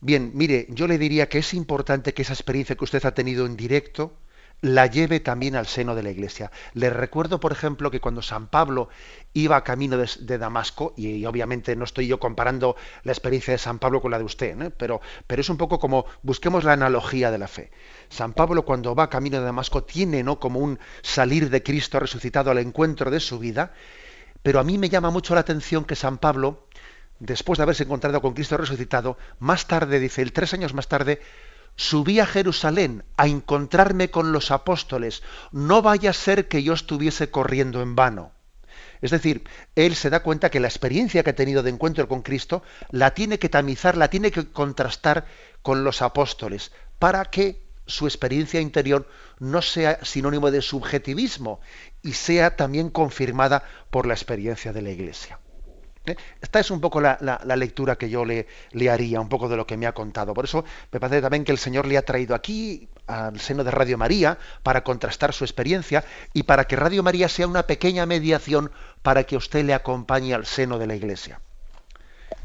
Bien, mire, yo le diría que es importante que esa experiencia que usted ha tenido en directo la lleve también al seno de la iglesia. Le recuerdo, por ejemplo, que cuando San Pablo iba camino de, Damasco, y, obviamente no estoy yo comparando la experiencia de San Pablo con la de usted, pero, pero es un poco como busquemos la analogía de la fe. San Pablo cuando va camino de Damasco tiene ¿no? como un salir de Cristo resucitado al encuentro de su vida, pero a mí me llama mucho la atención que San Pablo, después de haberse encontrado con Cristo resucitado, más tarde, dice él, tres años más tarde, subí a Jerusalén a encontrarme con los apóstoles, no vaya a ser que yo estuviese corriendo en vano. Es decir, él se da cuenta que la experiencia que ha tenido de encuentro con Cristo la tiene que tamizar, la tiene que contrastar con los apóstoles, para que su experiencia interior no sea sinónimo de subjetivismo y sea también confirmada por la experiencia de la Iglesia. ¿Eh? Esta es un poco la, lectura que yo le, le, haría, un poco de lo que me ha contado. Por eso me parece también que el Señor le ha traído aquí, al seno de Radio María, para contrastar su experiencia y para que Radio María sea una pequeña mediación para que usted le acompañe al seno de la Iglesia.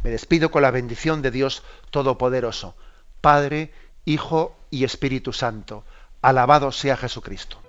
Me despido con la bendición de Dios Todopoderoso, Padre, Hijo y Espíritu Santo. Alabado sea Jesucristo.